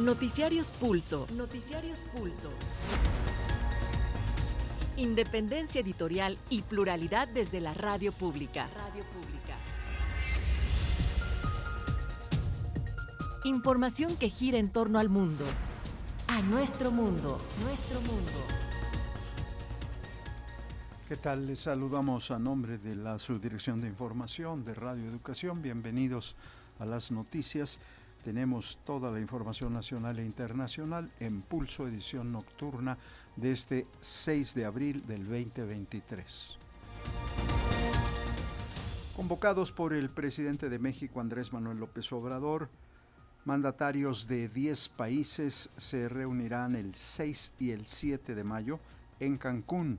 Noticiarios Pulso. Noticiarios Pulso. Independencia editorial y pluralidad desde la radio pública. Radio pública. Información que gira en torno al mundo. A nuestro mundo. Nuestro mundo. ¿Qué tal? Les saludamos a nombre de la Subdirección de Información de Radio Educación. Bienvenidos a las noticias. Tenemos toda la información nacional e internacional en Pulso Edición Nocturna de este 6 de abril del 2023. Convocados por el presidente de México, Andrés Manuel López Obrador, mandatarios de 10 países se reunirán el 6 y el 7 de mayo en Cancún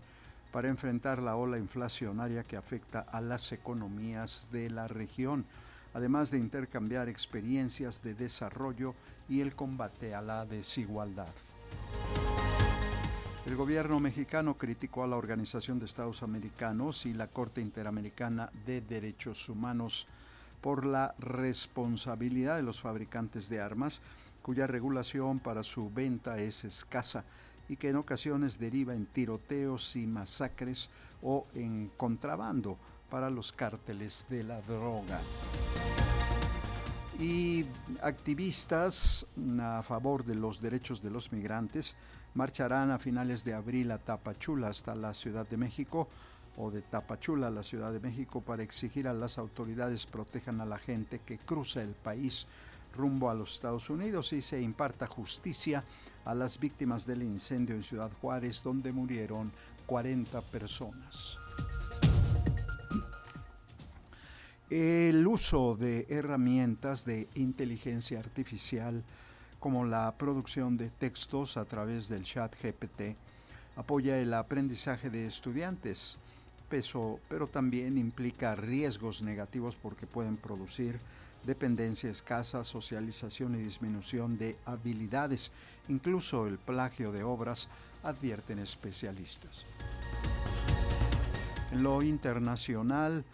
para enfrentar la ola inflacionaria que afecta a las economías de la región además de intercambiar experiencias de desarrollo y el combate a la desigualdad. El gobierno mexicano criticó a la Organización de Estados Americanos y la Corte Interamericana de Derechos Humanos por la responsabilidad de los fabricantes de armas, cuya regulación para su venta es escasa y que en ocasiones deriva en tiroteos y masacres o en contrabando para los cárteles de la droga. Y activistas a favor de los derechos de los migrantes marcharán a finales de abril a Tapachula hasta la Ciudad de México o de Tapachula a la Ciudad de México para exigir a las autoridades protejan a la gente que cruza el país rumbo a los Estados Unidos y se imparta justicia a las víctimas del incendio en Ciudad Juárez donde murieron 40 personas. El uso de herramientas de inteligencia artificial como la producción de textos a través del chat GPT apoya el aprendizaje de estudiantes, pero también implica riesgos negativos porque pueden producir dependencia escasa, socialización y disminución de habilidades, incluso el plagio de obras, advierten especialistas. En lo internacional,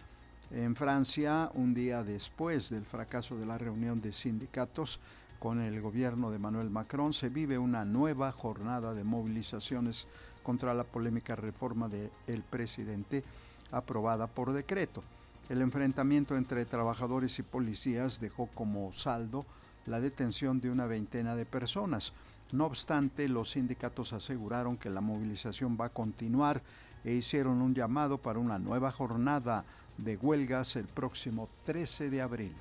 en Francia, un día después del fracaso de la reunión de sindicatos con el gobierno de Manuel Macron, se vive una nueva jornada de movilizaciones contra la polémica reforma del presidente aprobada por decreto. El enfrentamiento entre trabajadores y policías dejó como saldo la detención de una veintena de personas. No obstante, los sindicatos aseguraron que la movilización va a continuar e hicieron un llamado para una nueva jornada de huelgas el próximo 13 de abril.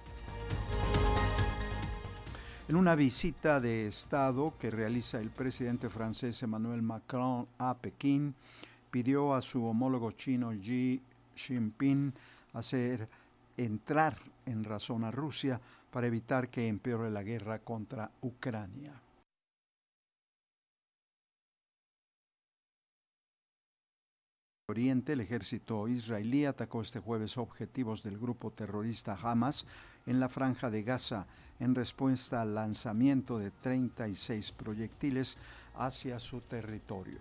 En una visita de Estado que realiza el presidente francés Emmanuel Macron a Pekín, pidió a su homólogo chino Xi Jinping hacer entrar en razón a Rusia para evitar que empeore la guerra contra Ucrania. Oriente, el ejército israelí atacó este jueves objetivos del grupo terrorista Hamas en la franja de Gaza en respuesta al lanzamiento de 36 proyectiles hacia su territorio.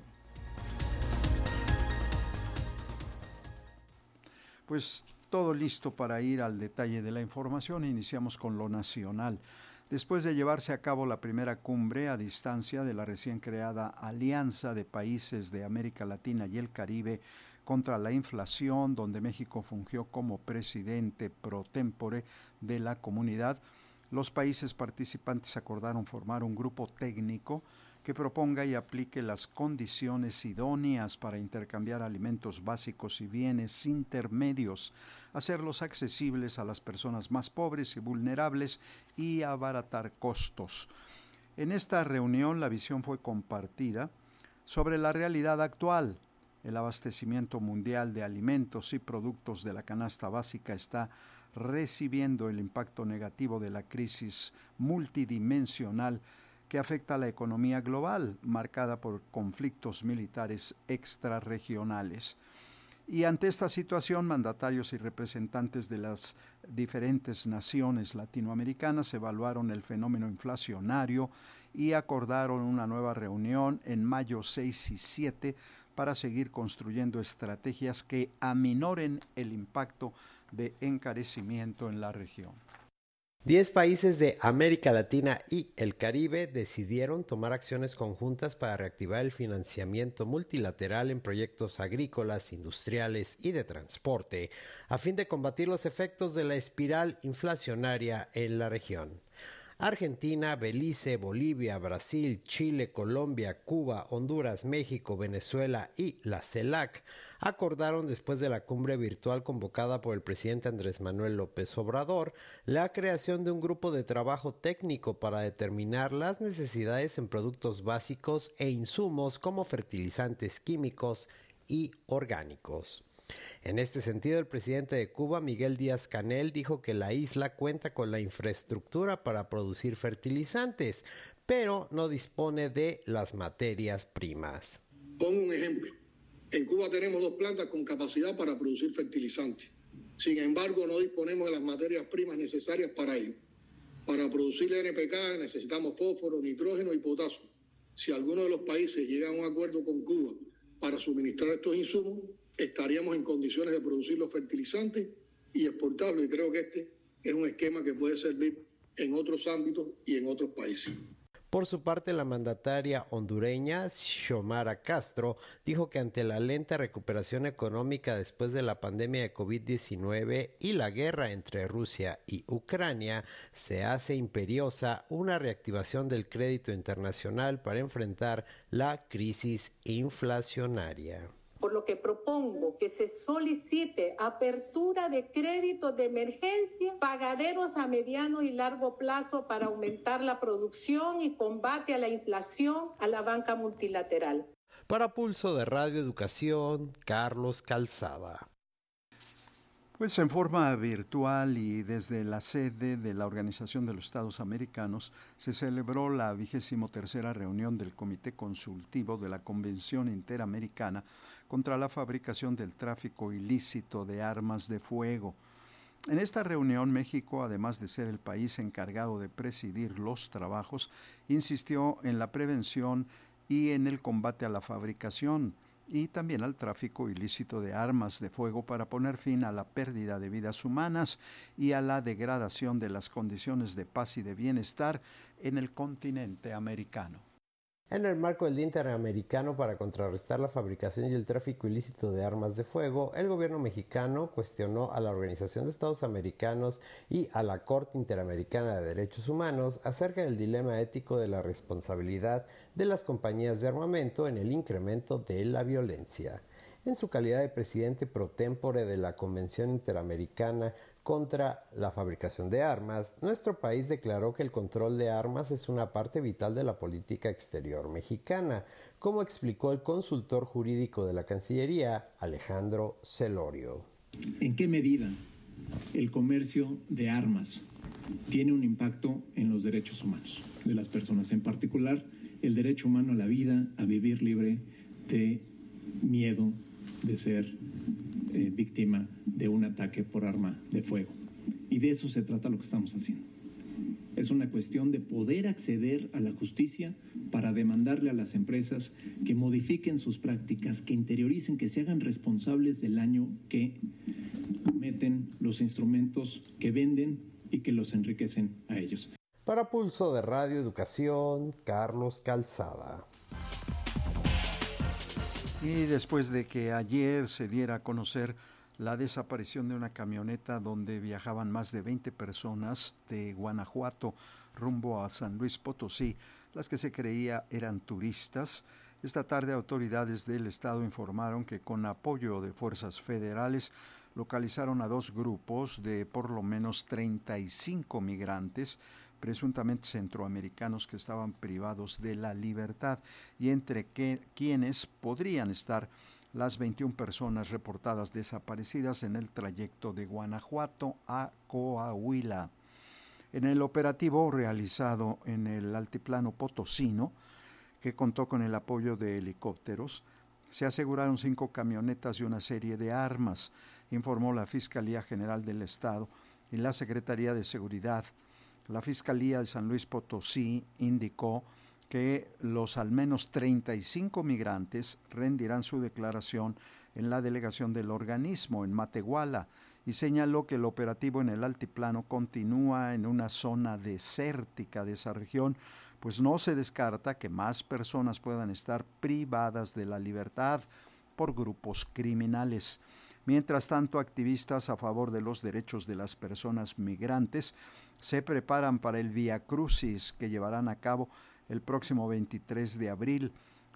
Pues todo listo para ir al detalle de la información. Iniciamos con lo nacional. Después de llevarse a cabo la primera cumbre a distancia de la recién creada Alianza de Países de América Latina y el Caribe contra la inflación, donde México fungió como presidente pro tempore de la comunidad, los países participantes acordaron formar un grupo técnico que proponga y aplique las condiciones idóneas para intercambiar alimentos básicos y bienes intermedios, hacerlos accesibles a las personas más pobres y vulnerables y abaratar costos. En esta reunión la visión fue compartida sobre la realidad actual. El abastecimiento mundial de alimentos y productos de la canasta básica está recibiendo el impacto negativo de la crisis multidimensional que afecta a la economía global, marcada por conflictos militares extrarregionales. Y ante esta situación, mandatarios y representantes de las diferentes naciones latinoamericanas evaluaron el fenómeno inflacionario y acordaron una nueva reunión en mayo 6 y 7 para seguir construyendo estrategias que aminoren el impacto de encarecimiento en la región. Diez países de América Latina y el Caribe decidieron tomar acciones conjuntas para reactivar el financiamiento multilateral en proyectos agrícolas, industriales y de transporte, a fin de combatir los efectos de la espiral inflacionaria en la región. Argentina, Belice, Bolivia, Brasil, Chile, Colombia, Cuba, Honduras, México, Venezuela y la CELAC acordaron después de la cumbre virtual convocada por el presidente Andrés Manuel López Obrador la creación de un grupo de trabajo técnico para determinar las necesidades en productos básicos e insumos como fertilizantes químicos y orgánicos. En este sentido, el presidente de Cuba, Miguel Díaz Canel, dijo que la isla cuenta con la infraestructura para producir fertilizantes, pero no dispone de las materias primas. Pongo un ejemplo. En Cuba tenemos dos plantas con capacidad para producir fertilizantes. Sin embargo, no disponemos de las materias primas necesarias para ello. Para producir NPK necesitamos fósforo, nitrógeno y potasio. Si alguno de los países llega a un acuerdo con Cuba para suministrar estos insumos, estaríamos en condiciones de producir los fertilizantes y exportarlos. Y creo que este es un esquema que puede servir en otros ámbitos y en otros países. Por su parte, la mandataria hondureña Xiomara Castro dijo que ante la lenta recuperación económica después de la pandemia de COVID-19 y la guerra entre Rusia y Ucrania, se hace imperiosa una reactivación del crédito internacional para enfrentar la crisis inflacionaria por lo que propongo que se solicite apertura de créditos de emergencia, pagaderos a mediano y largo plazo para aumentar la producción y combate a la inflación a la banca multilateral. Para Pulso de Radio Educación, Carlos Calzada. Pues en forma virtual y desde la sede de la Organización de los Estados Americanos se celebró la vigésimo tercera reunión del Comité Consultivo de la Convención Interamericana contra la fabricación del tráfico ilícito de armas de fuego. En esta reunión México, además de ser el país encargado de presidir los trabajos, insistió en la prevención y en el combate a la fabricación y también al tráfico ilícito de armas de fuego para poner fin a la pérdida de vidas humanas y a la degradación de las condiciones de paz y de bienestar en el continente americano. En el marco del Día Interamericano para contrarrestar la fabricación y el tráfico ilícito de armas de fuego, el gobierno mexicano cuestionó a la Organización de Estados Americanos y a la Corte Interamericana de Derechos Humanos acerca del dilema ético de la responsabilidad de las compañías de armamento en el incremento de la violencia. En su calidad de presidente pro tempore de la Convención Interamericana contra la fabricación de armas, nuestro país declaró que el control de armas es una parte vital de la política exterior mexicana, como explicó el consultor jurídico de la Cancillería, Alejandro Celorio. ¿En qué medida el comercio de armas tiene un impacto en los derechos humanos de las personas, en particular el derecho humano a la vida, a vivir libre de miedo, de ser eh, víctima de un ataque por arma de fuego. Y de eso se trata lo que estamos haciendo. Es una cuestión de poder acceder a la justicia para demandarle a las empresas que modifiquen sus prácticas, que interioricen, que se hagan responsables del año que cometen los instrumentos que venden y que los enriquecen a ellos. Para Pulso de Radio Educación, Carlos Calzada. Y después de que ayer se diera a conocer la desaparición de una camioneta donde viajaban más de 20 personas de Guanajuato rumbo a San Luis Potosí, las que se creía eran turistas, esta tarde autoridades del estado informaron que con apoyo de fuerzas federales localizaron a dos grupos de por lo menos 35 migrantes presuntamente centroamericanos que estaban privados de la libertad y entre quienes podrían estar las 21 personas reportadas desaparecidas en el trayecto de Guanajuato a Coahuila. En el operativo realizado en el altiplano potosino, que contó con el apoyo de helicópteros, se aseguraron cinco camionetas y una serie de armas, informó la Fiscalía General del Estado y la Secretaría de Seguridad la Fiscalía de San Luis Potosí indicó que los al menos 35 migrantes rendirán su declaración en la delegación del organismo en Matehuala y señaló que el operativo en el altiplano continúa en una zona desértica de esa región, pues no se descarta que más personas puedan estar privadas de la libertad por grupos criminales. Mientras tanto, activistas a favor de los derechos de las personas migrantes se preparan para el Via Crucis que llevarán a cabo el próximo 23 de abril.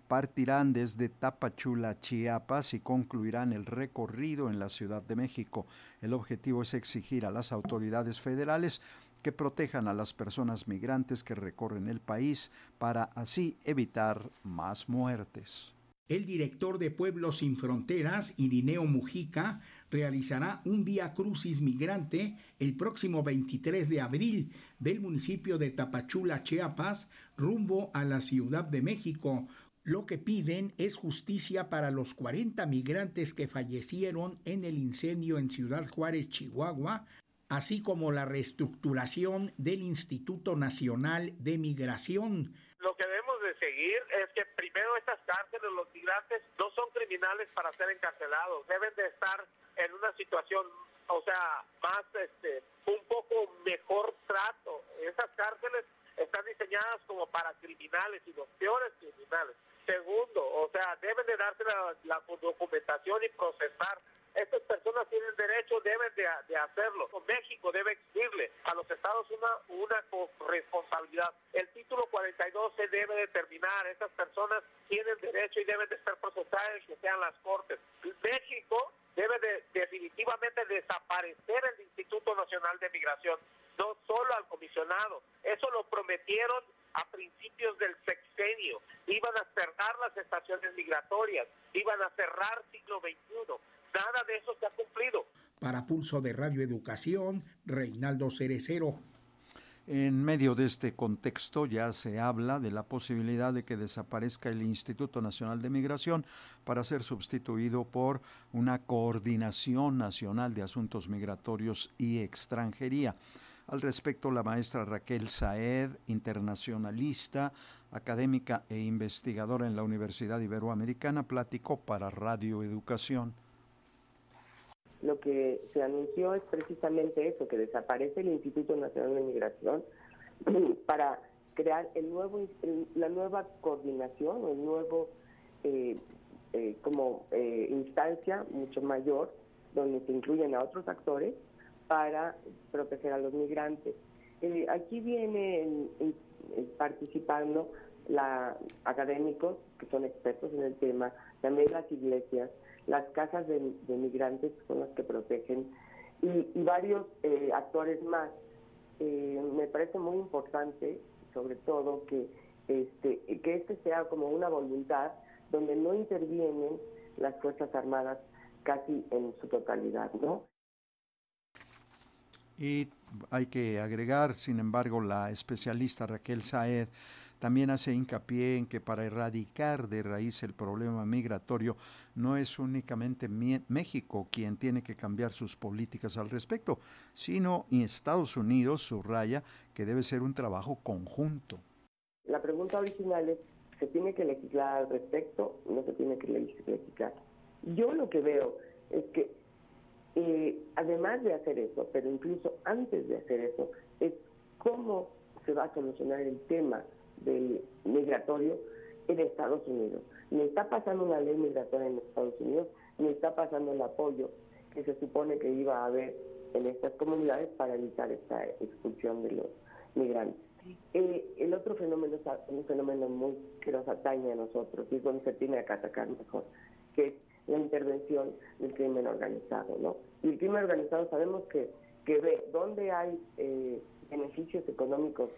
Partirán desde Tapachula, Chiapas y concluirán el recorrido en la Ciudad de México. El objetivo es exigir a las autoridades federales que protejan a las personas migrantes que recorren el país para así evitar más muertes. El director de Pueblos Sin Fronteras, Irineo Mujica, realizará un vía crucis migrante el próximo 23 de abril del municipio de Tapachula, Chiapas, rumbo a la Ciudad de México. Lo que piden es justicia para los 40 migrantes que fallecieron en el incendio en Ciudad Juárez, Chihuahua, así como la reestructuración del Instituto Nacional de Migración. Que debemos de seguir es que primero estas cárceles, los migrantes no son criminales para ser encarcelados, deben de estar en una situación, o sea, más, este, un poco mejor trato. Esas cárceles están diseñadas como para criminales y los peores criminales. Segundo, o sea, deben de darse la documentación y procesar estas personas tienen derecho, deben de, hacerlo. México debe exigirle a los estados una, una responsabilidad. El título 42 se debe determinar. Estas personas tienen derecho y deben de ser procesadas que sean las cortes. México debe de, definitivamente desaparecer el Instituto Nacional de Migración, no solo al comisionado. Eso lo prometieron a principios del sexenio. Iban a cerrar las estaciones migratorias, iban a cerrar siglo XXI Nada de eso se ha cumplido. Para Pulso de Radio Educación, Reinaldo Cerecero. En medio de este contexto ya se habla de la posibilidad de que desaparezca el Instituto Nacional de Migración para ser sustituido por una Coordinación Nacional de Asuntos Migratorios y Extranjería. Al respecto, la maestra Raquel Saed, internacionalista, académica e investigadora en la Universidad Iberoamericana, platicó para Radio Educación lo que se anunció es precisamente eso, que desaparece el Instituto Nacional de Migración para crear el nuevo, la nueva coordinación, el nuevo eh, eh, como eh, instancia mucho mayor, donde se incluyen a otros actores para proteger a los migrantes. aquí vienen participando la, académicos que son expertos en el tema, también las iglesias, las casas de, migrantes son las que protegen y, varios eh, actores más. Eh, me parece muy importante, sobre todo, que este, que este sea como una voluntad donde no intervienen las Fuerzas Armadas casi en su totalidad, ¿no? Y hay que agregar, sin embargo, la especialista Raquel Saed también hace hincapié en que para erradicar de raíz el problema migratorio no es únicamente México quien tiene que cambiar sus políticas al respecto, sino Estados Unidos subraya que debe ser un trabajo conjunto. La pregunta original es, ¿se tiene que legislar al respecto? No se tiene que legislar. Yo lo que veo es que eh, además de hacer eso, pero incluso antes de hacer eso, es cómo se va a solucionar el tema del migratorio en Estados Unidos. Ni está pasando una ley migratoria en Estados Unidos, ni está pasando el apoyo que se supone que iba a haber en estas comunidades para evitar esta expulsión de los migrantes. Eh, el otro fenómeno es un fenómeno muy que nos atañe a nosotros y es donde se tiene que atacar mejor, que es la intervención del crimen organizado, ¿no? Y el crimen organizado sabemos que, que ve dónde hay eh, beneficios económicos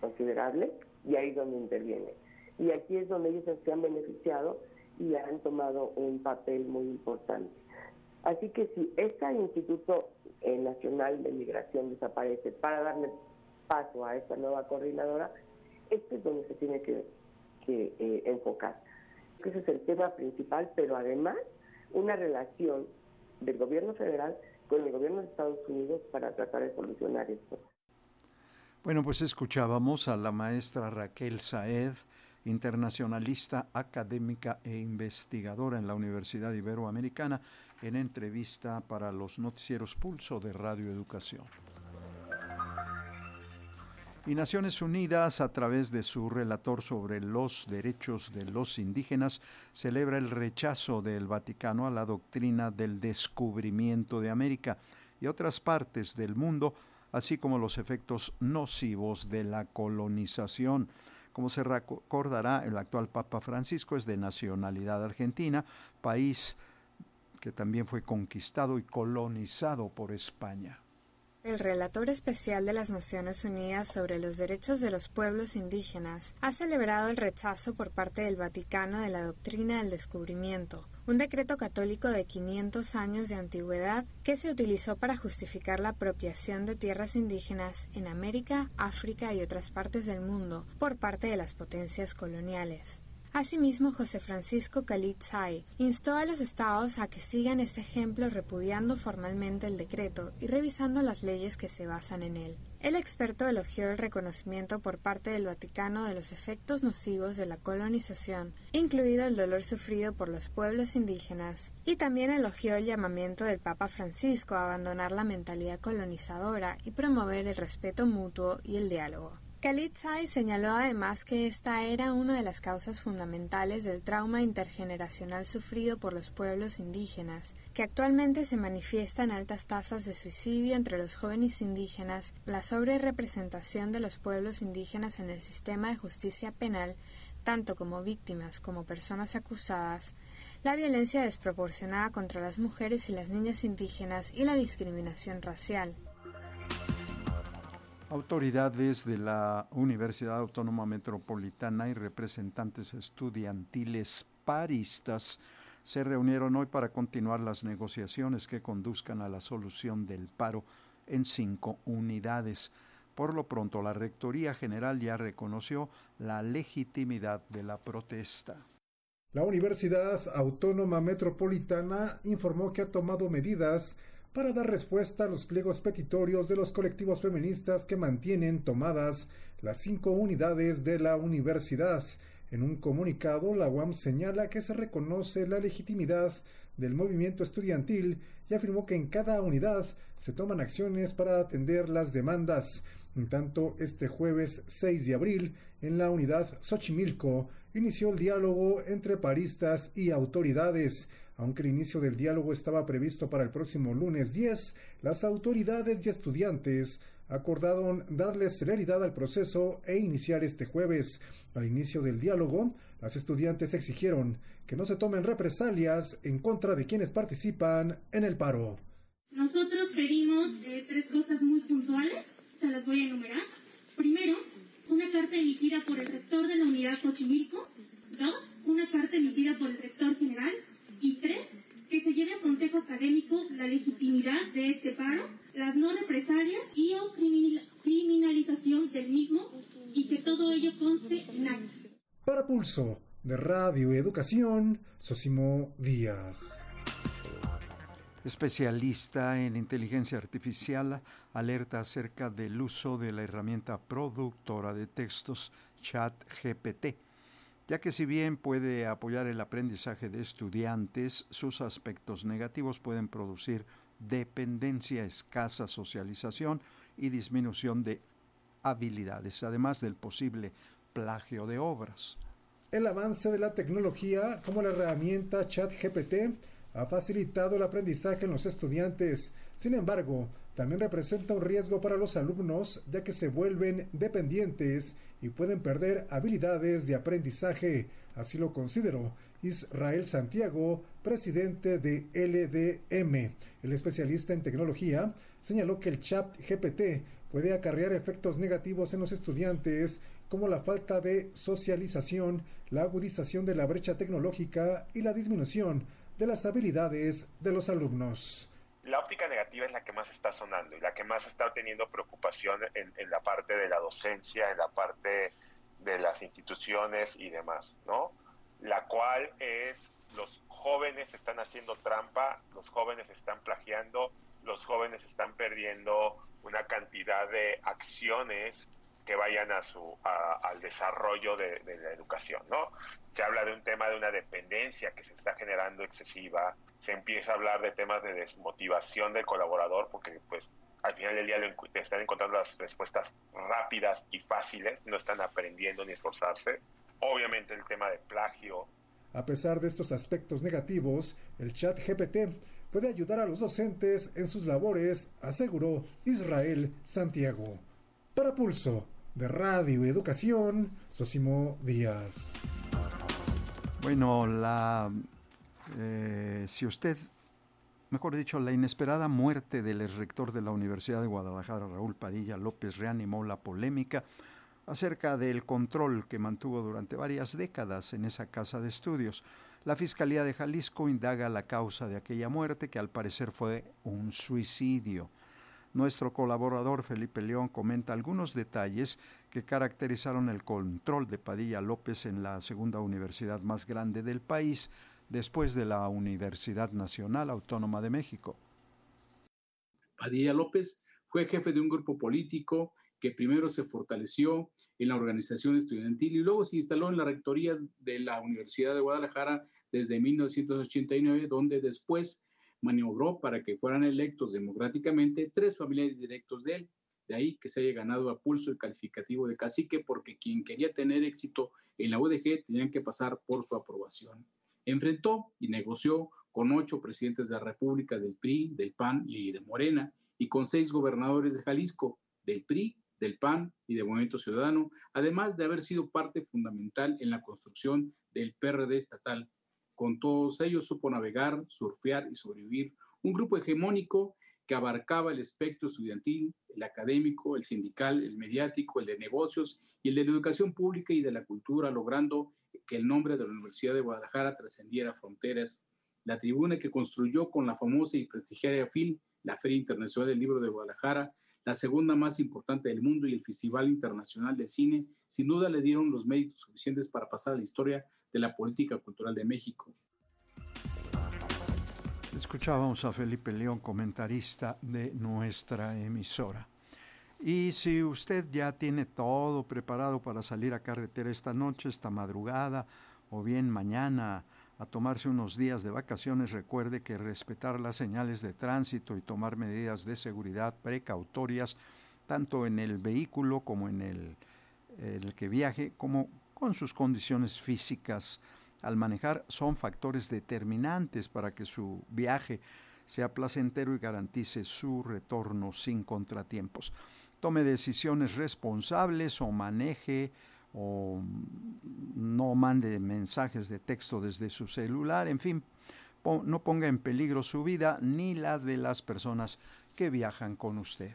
considerables y ahí es donde interviene. Y aquí es donde ellos se han beneficiado y han tomado un papel muy importante. Así que si este Instituto eh, Nacional de Migración desaparece para darle paso a esta nueva coordinadora, este es donde se tiene que, eh, enfocar. Ese es el tema principal, pero además una relación del gobierno federal con el gobierno de Estados Unidos para tratar de solucionar esto. Bueno, pues escuchábamos a la maestra Raquel Saed, internacionalista, académica e investigadora en la Universidad Iberoamericana, en entrevista para los noticieros Pulso de Radio Educación. Y Naciones Unidas, a través de su relator sobre los derechos de los indígenas, celebra el rechazo del Vaticano a la doctrina del descubrimiento de América y otras partes del mundo, así como los efectos nocivos de la colonización. Como se recordará, el actual Papa Francisco es de nacionalidad argentina, país que también fue conquistado y colonizado por España. El relator especial de las Naciones Unidas sobre los derechos de los pueblos indígenas ha celebrado el rechazo por parte del Vaticano de la doctrina del descubrimiento, un decreto católico de 500 años de antigüedad que se utilizó para justificar la apropiación de tierras indígenas en América, África y otras partes del mundo por parte de las potencias coloniales. Asimismo, José Francisco Calitzay instó a los estados a que sigan este ejemplo repudiando formalmente el decreto y revisando las leyes que se basan en él. El experto elogió el reconocimiento por parte del Vaticano de los efectos nocivos de la colonización, incluido el dolor sufrido por los pueblos indígenas, y también elogió el llamamiento del Papa Francisco a abandonar la mentalidad colonizadora y promover el respeto mutuo y el diálogo. Khalid señaló además que esta era una de las causas fundamentales del trauma intergeneracional sufrido por los pueblos indígenas, que actualmente se manifiesta en altas tasas de suicidio entre los jóvenes indígenas, la sobrerepresentación de los pueblos indígenas en el sistema de justicia penal, tanto como víctimas como personas acusadas, la violencia desproporcionada contra las mujeres y las niñas indígenas y la discriminación racial. Autoridades de la Universidad Autónoma Metropolitana y representantes estudiantiles paristas se reunieron hoy para continuar las negociaciones que conduzcan a la solución del paro en cinco unidades. Por lo pronto, la Rectoría General ya reconoció la legitimidad de la protesta. La Universidad Autónoma Metropolitana informó que ha tomado medidas para dar respuesta a los pliegos petitorios de los colectivos feministas que mantienen tomadas las cinco unidades de la universidad. En un comunicado, la UAM señala que se reconoce la legitimidad del movimiento estudiantil y afirmó que en cada unidad se toman acciones para atender las demandas. En tanto, este jueves 6 de abril, en la unidad Xochimilco, inició el diálogo entre paristas y autoridades. Aunque el inicio del diálogo estaba previsto para el próximo lunes 10, las autoridades y estudiantes acordaron darle celeridad al proceso e iniciar este jueves. Al inicio del diálogo, las estudiantes exigieron que no se tomen represalias en contra de quienes participan en el paro. Nosotros pedimos eh, tres cosas muy puntuales, se las voy a enumerar. Primero, una carta emitida por el rector de la unidad Xochimilco. Dos, una carta emitida por el rector general y tres, que se lleve a Consejo Académico la legitimidad de este paro, las no represalias y o criminalización del mismo y que todo ello conste en actas. Para Pulso de Radio Educación, Sosimo Díaz. Especialista en inteligencia artificial alerta acerca del uso de la herramienta productora de textos ChatGPT ya que si bien puede apoyar el aprendizaje de estudiantes, sus aspectos negativos pueden producir dependencia, escasa socialización y disminución de habilidades, además del posible plagio de obras. El avance de la tecnología, como la herramienta ChatGPT, ha facilitado el aprendizaje en los estudiantes. Sin embargo, también representa un riesgo para los alumnos, ya que se vuelven dependientes y pueden perder habilidades de aprendizaje. Así lo consideró Israel Santiago, presidente de LDM. El especialista en tecnología señaló que el chat GPT puede acarrear efectos negativos en los estudiantes como la falta de socialización, la agudización de la brecha tecnológica y la disminución de las habilidades de los alumnos la óptica negativa es la que más está sonando y la que más está teniendo preocupación en, la parte de la docencia, en la parte de las instituciones y demás, ¿no? La cual es los jóvenes están haciendo trampa, los jóvenes están plagiando, los jóvenes están perdiendo una cantidad de acciones que vayan a su, al desarrollo de, la educación, ¿no? Se habla de un tema de una dependencia que se está generando excesiva, se empieza a hablar de temas de desmotivación del colaborador, porque pues al final del día le, están encontrando las respuestas rápidas y fáciles, no están aprendiendo ni esforzarse. Obviamente el tema de plagio. A pesar de estos aspectos negativos, el chat GPT puede ayudar a los docentes en sus labores, aseguró Israel Santiago. Para Pulso de Radio Educación, Sosimo Díaz. Bueno, la eh, si usted, mejor dicho, la inesperada muerte del rector de la Universidad de Guadalajara, Raúl Padilla López, reanimó la polémica acerca del control que mantuvo durante varias décadas en esa casa de estudios. La Fiscalía de Jalisco indaga la causa de aquella muerte, que al parecer fue un suicidio. Nuestro colaborador Felipe León comenta algunos detalles que caracterizaron el control de Padilla López en la segunda universidad más grande del país, después de la Universidad Nacional Autónoma de México. Padilla López fue jefe de un grupo político que primero se fortaleció en la organización estudiantil y luego se instaló en la rectoría de la Universidad de Guadalajara desde 1989, donde después maniobró para que fueran electos democráticamente tres familiares directos de él. De ahí que se haya ganado a pulso el calificativo de cacique, porque quien quería tener éxito en la UDG tenían que pasar por su aprobación. Enfrentó y negoció con ocho presidentes de la República del PRI, del PAN y de Morena, y con seis gobernadores de Jalisco, del PRI, del PAN y de Movimiento Ciudadano, además de haber sido parte fundamental en la construcción del PRD estatal con todos ellos supo navegar, surfear y sobrevivir un grupo hegemónico que abarcaba el espectro estudiantil, el académico, el sindical, el mediático, el de negocios y el de la educación pública y de la cultura, logrando que el nombre de la Universidad de Guadalajara trascendiera fronteras. La tribuna que construyó con la famosa y prestigiada FIL, la Feria Internacional del Libro de Guadalajara, la segunda más importante del mundo y el Festival Internacional de Cine, sin duda le dieron los méritos suficientes para pasar a la historia de la política cultural de México. Escuchábamos a Felipe León, comentarista de nuestra emisora. Y si usted ya tiene todo preparado para salir a carretera esta noche, esta madrugada o bien mañana a tomarse unos días de vacaciones, recuerde que respetar las señales de tránsito y tomar medidas de seguridad precautorias, tanto en el vehículo como en el, el que viaje, como con sus condiciones físicas al manejar son factores determinantes para que su viaje sea placentero y garantice su retorno sin contratiempos. Tome decisiones responsables o maneje o no mande mensajes de texto desde su celular, en fin, no ponga en peligro su vida ni la de las personas que viajan con usted.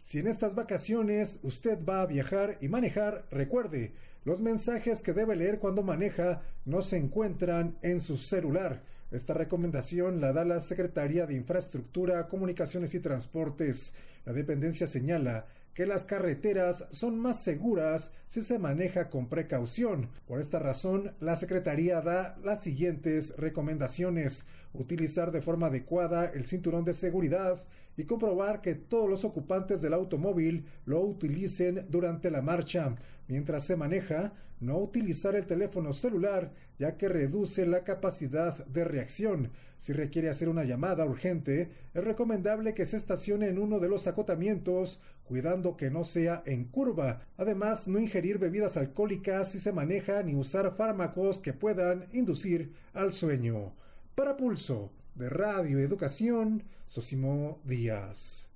Si en estas vacaciones usted va a viajar y manejar, recuerde, los mensajes que debe leer cuando maneja no se encuentran en su celular. Esta recomendación la da la Secretaría de Infraestructura, Comunicaciones y Transportes. La dependencia señala que las carreteras son más seguras si se maneja con precaución. Por esta razón, la Secretaría da las siguientes recomendaciones. Utilizar de forma adecuada el cinturón de seguridad y comprobar que todos los ocupantes del automóvil lo utilicen durante la marcha. Mientras se maneja, no utilizar el teléfono celular ya que reduce la capacidad de reacción. Si requiere hacer una llamada urgente, es recomendable que se estacione en uno de los acotamientos, cuidando que no sea en curva. Además, no ingerir bebidas alcohólicas si se maneja ni usar fármacos que puedan inducir al sueño. Para Pulso, de Radio Educación, Sosimo Díaz.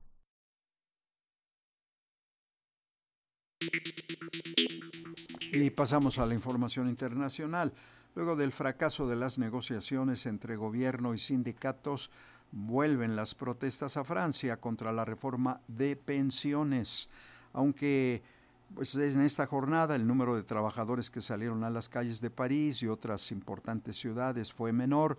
Y pasamos a la información internacional. Luego del fracaso de las negociaciones entre gobierno y sindicatos, vuelven las protestas a Francia contra la reforma de pensiones. Aunque pues en esta jornada el número de trabajadores que salieron a las calles de París y otras importantes ciudades fue menor,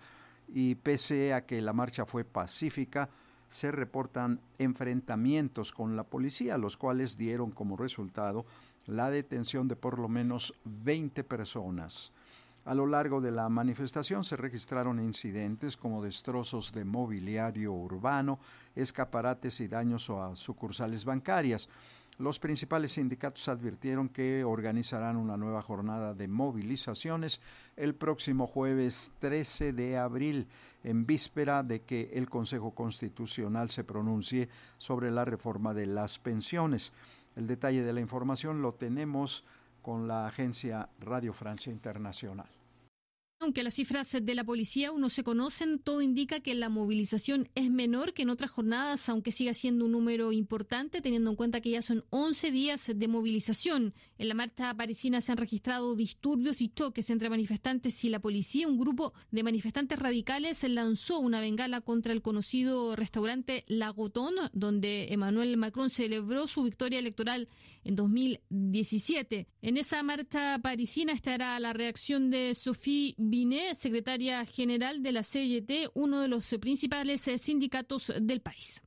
y pese a que la marcha fue pacífica, se reportan enfrentamientos con la policía, los cuales dieron como resultado la detención de por lo menos 20 personas. A lo largo de la manifestación se registraron incidentes como destrozos de mobiliario urbano, escaparates y daños a sucursales bancarias. Los principales sindicatos advirtieron que organizarán una nueva jornada de movilizaciones el próximo jueves 13 de abril, en víspera de que el Consejo Constitucional se pronuncie sobre la reforma de las pensiones. El detalle de la información lo tenemos con la agencia Radio Francia Internacional. Aunque las cifras de la policía aún no se conocen, todo indica que la movilización es menor que en otras jornadas, aunque siga siendo un número importante, teniendo en cuenta que ya son 11 días de movilización. En la marcha parisina se han registrado disturbios y choques entre manifestantes y la policía. Un grupo de manifestantes radicales lanzó una bengala contra el conocido restaurante La Gotón, donde Emmanuel Macron celebró su victoria electoral en 2017. En esa marcha parisina estará la reacción de Sophie Binet, secretaria general de la CGT, uno de los principales eh, sindicatos del país.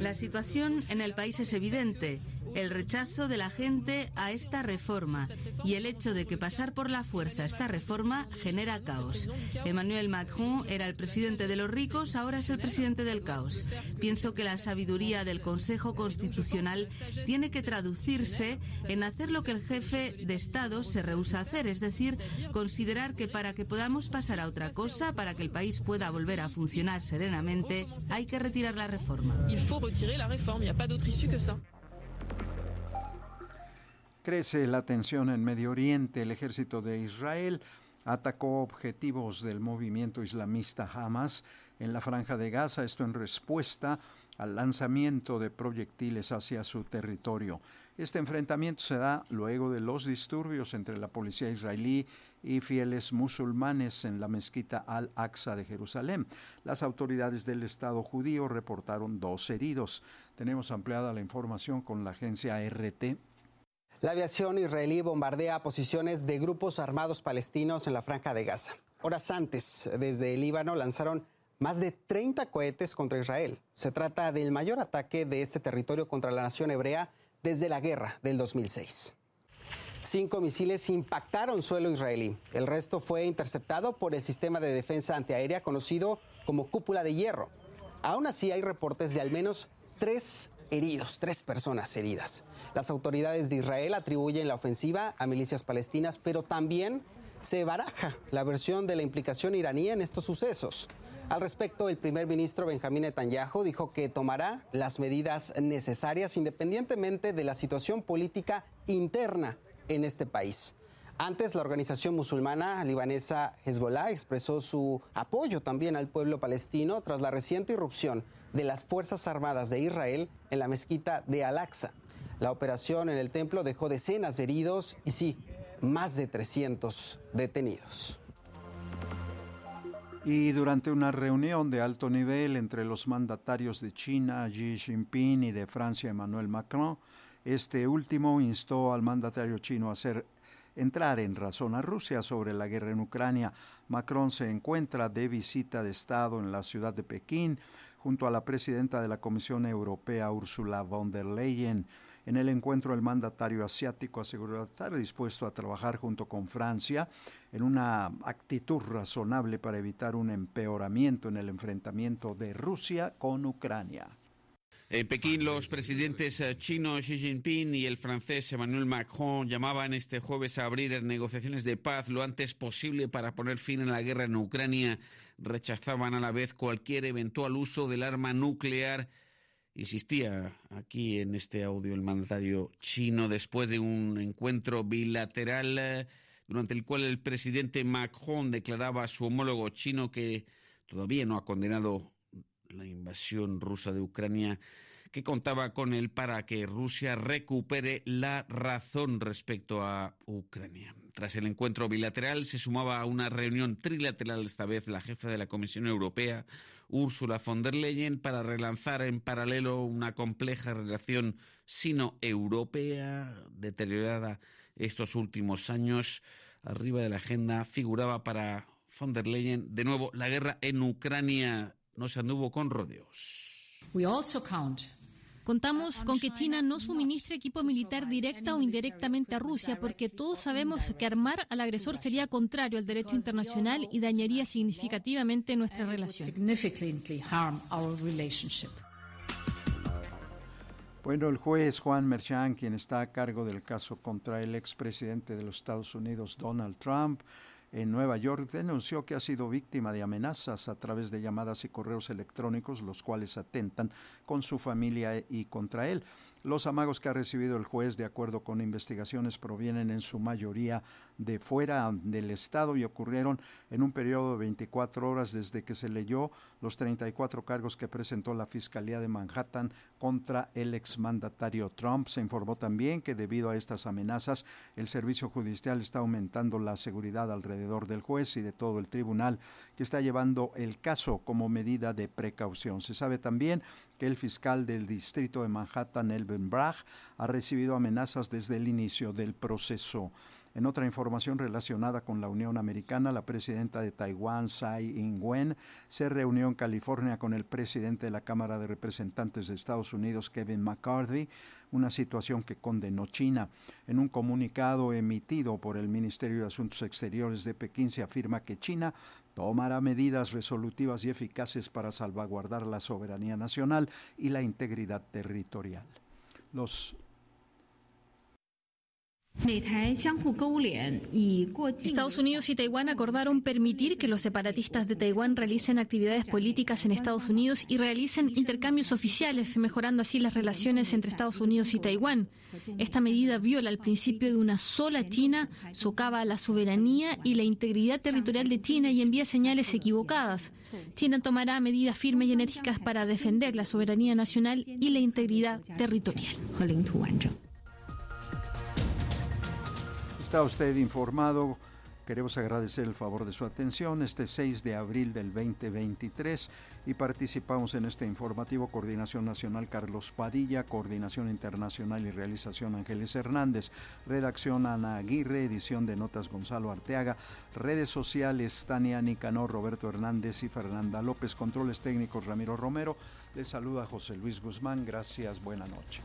La situación en el país es evidente el rechazo de la gente a esta reforma y el hecho de que pasar por la fuerza esta reforma genera caos. Emmanuel Macron era el presidente de los ricos, ahora es el presidente del caos. Pienso que la sabiduría del Consejo Constitucional tiene que traducirse en hacer lo que el jefe de Estado se rehúsa a hacer, es decir, considerar que para que podamos pasar a otra cosa, para que el país pueda volver a funcionar serenamente, hay que retirar la reforma. Crece la tensión en Medio Oriente. El ejército de Israel atacó objetivos del movimiento islamista Hamas en la franja de Gaza, esto en respuesta al lanzamiento de proyectiles hacia su territorio. Este enfrentamiento se da luego de los disturbios entre la policía israelí y fieles musulmanes en la mezquita Al-Aqsa de Jerusalén. Las autoridades del Estado judío reportaron dos heridos. Tenemos ampliada la información con la agencia RT la aviación israelí bombardea posiciones de grupos armados palestinos en la franja de Gaza. Horas antes, desde el Líbano lanzaron más de 30 cohetes contra Israel. Se trata del mayor ataque de este territorio contra la nación hebrea desde la guerra del 2006. Cinco misiles impactaron suelo israelí. El resto fue interceptado por el sistema de defensa antiaérea conocido como cúpula de hierro. Aún así hay reportes de al menos tres heridos, tres personas heridas. Las autoridades de Israel atribuyen la ofensiva a milicias palestinas, pero también se baraja la versión de la implicación iraní en estos sucesos. Al respecto, el primer ministro Benjamín Netanyahu dijo que tomará las medidas necesarias independientemente de la situación política interna en este país. Antes, la organización musulmana libanesa Hezbollah expresó su apoyo también al pueblo palestino tras la reciente irrupción de las Fuerzas Armadas de Israel en la mezquita de Al-Aqsa. La operación en el templo dejó decenas de heridos y sí, más de 300 detenidos. Y durante una reunión de alto nivel entre los mandatarios de China, Xi Jinping, y de Francia, Emmanuel Macron, este último instó al mandatario chino a hacer entrar en razón a Rusia sobre la guerra en Ucrania. Macron se encuentra de visita de Estado en la ciudad de Pekín junto a la presidenta de la Comisión Europea, Ursula von der Leyen. En el encuentro, el mandatario asiático aseguró estar dispuesto a trabajar junto con Francia en una actitud razonable para evitar un empeoramiento en el enfrentamiento de Rusia con Ucrania. En Pekín, los presidentes eh, chino Xi Jinping y el francés Emmanuel Macron llamaban este jueves a abrir negociaciones de paz lo antes posible para poner fin a la guerra en Ucrania. Rechazaban a la vez cualquier eventual uso del arma nuclear. Insistía aquí en este audio el mandatario chino después de un encuentro bilateral eh, durante el cual el presidente Macron declaraba a su homólogo chino que todavía no ha condenado la invasión rusa de Ucrania, que contaba con él para que Rusia recupere la razón respecto a Ucrania. Tras el encuentro bilateral se sumaba a una reunión trilateral, esta vez la jefa de la Comisión Europea, Ursula von der Leyen, para relanzar en paralelo una compleja relación sino-europea deteriorada estos últimos años. Arriba de la agenda figuraba para von der Leyen de nuevo la guerra en Ucrania no se anduvo con rodeos. Contamos con que China no suministre equipo militar directa o indirectamente a Rusia porque todos sabemos que armar al agresor sería contrario al derecho internacional y dañaría significativamente nuestra relación. Bueno, el juez Juan Merchan, quien está a cargo del caso contra el expresidente de los Estados Unidos, Donald Trump, en Nueva York denunció que ha sido víctima de amenazas a través de llamadas y correos electrónicos, los cuales atentan con su familia y contra él. Los amagos que ha recibido el juez, de acuerdo con investigaciones, provienen en su mayoría de fuera del Estado y ocurrieron en un periodo de 24 horas desde que se leyó los 34 cargos que presentó la Fiscalía de Manhattan contra el exmandatario Trump. Se informó también que debido a estas amenazas, el Servicio Judicial está aumentando la seguridad alrededor del juez y de todo el tribunal que está llevando el caso como medida de precaución. Se sabe también que el fiscal del distrito de Manhattan, Elben Bragg, ha recibido amenazas desde el inicio del proceso. En otra información relacionada con la Unión Americana, la presidenta de Taiwán, Tsai Ing-wen, se reunió en California con el presidente de la Cámara de Representantes de Estados Unidos, Kevin McCarthy, una situación que condenó China. En un comunicado emitido por el Ministerio de Asuntos Exteriores de Pekín se afirma que China tomará medidas resolutivas y eficaces para salvaguardar la soberanía nacional y la integridad territorial. Estados Unidos y Taiwán acordaron permitir que los separatistas de Taiwán realicen actividades políticas en Estados Unidos y realicen intercambios oficiales, mejorando así las relaciones entre Estados Unidos y Taiwán. Esta medida viola el principio de una sola China, socava la soberanía y la integridad territorial de China y envía señales equivocadas. China tomará medidas firmes y enérgicas para defender la soberanía nacional y la integridad territorial. Está usted informado. Queremos agradecer el favor de su atención este 6 de abril del 2023 y participamos en este informativo Coordinación Nacional Carlos Padilla, Coordinación Internacional y Realización Ángeles Hernández, redacción Ana Aguirre, edición de Notas Gonzalo Arteaga, redes sociales Tania Nicanor, Roberto Hernández y Fernanda López, controles técnicos Ramiro Romero. Les saluda José Luis Guzmán, gracias, buena noche.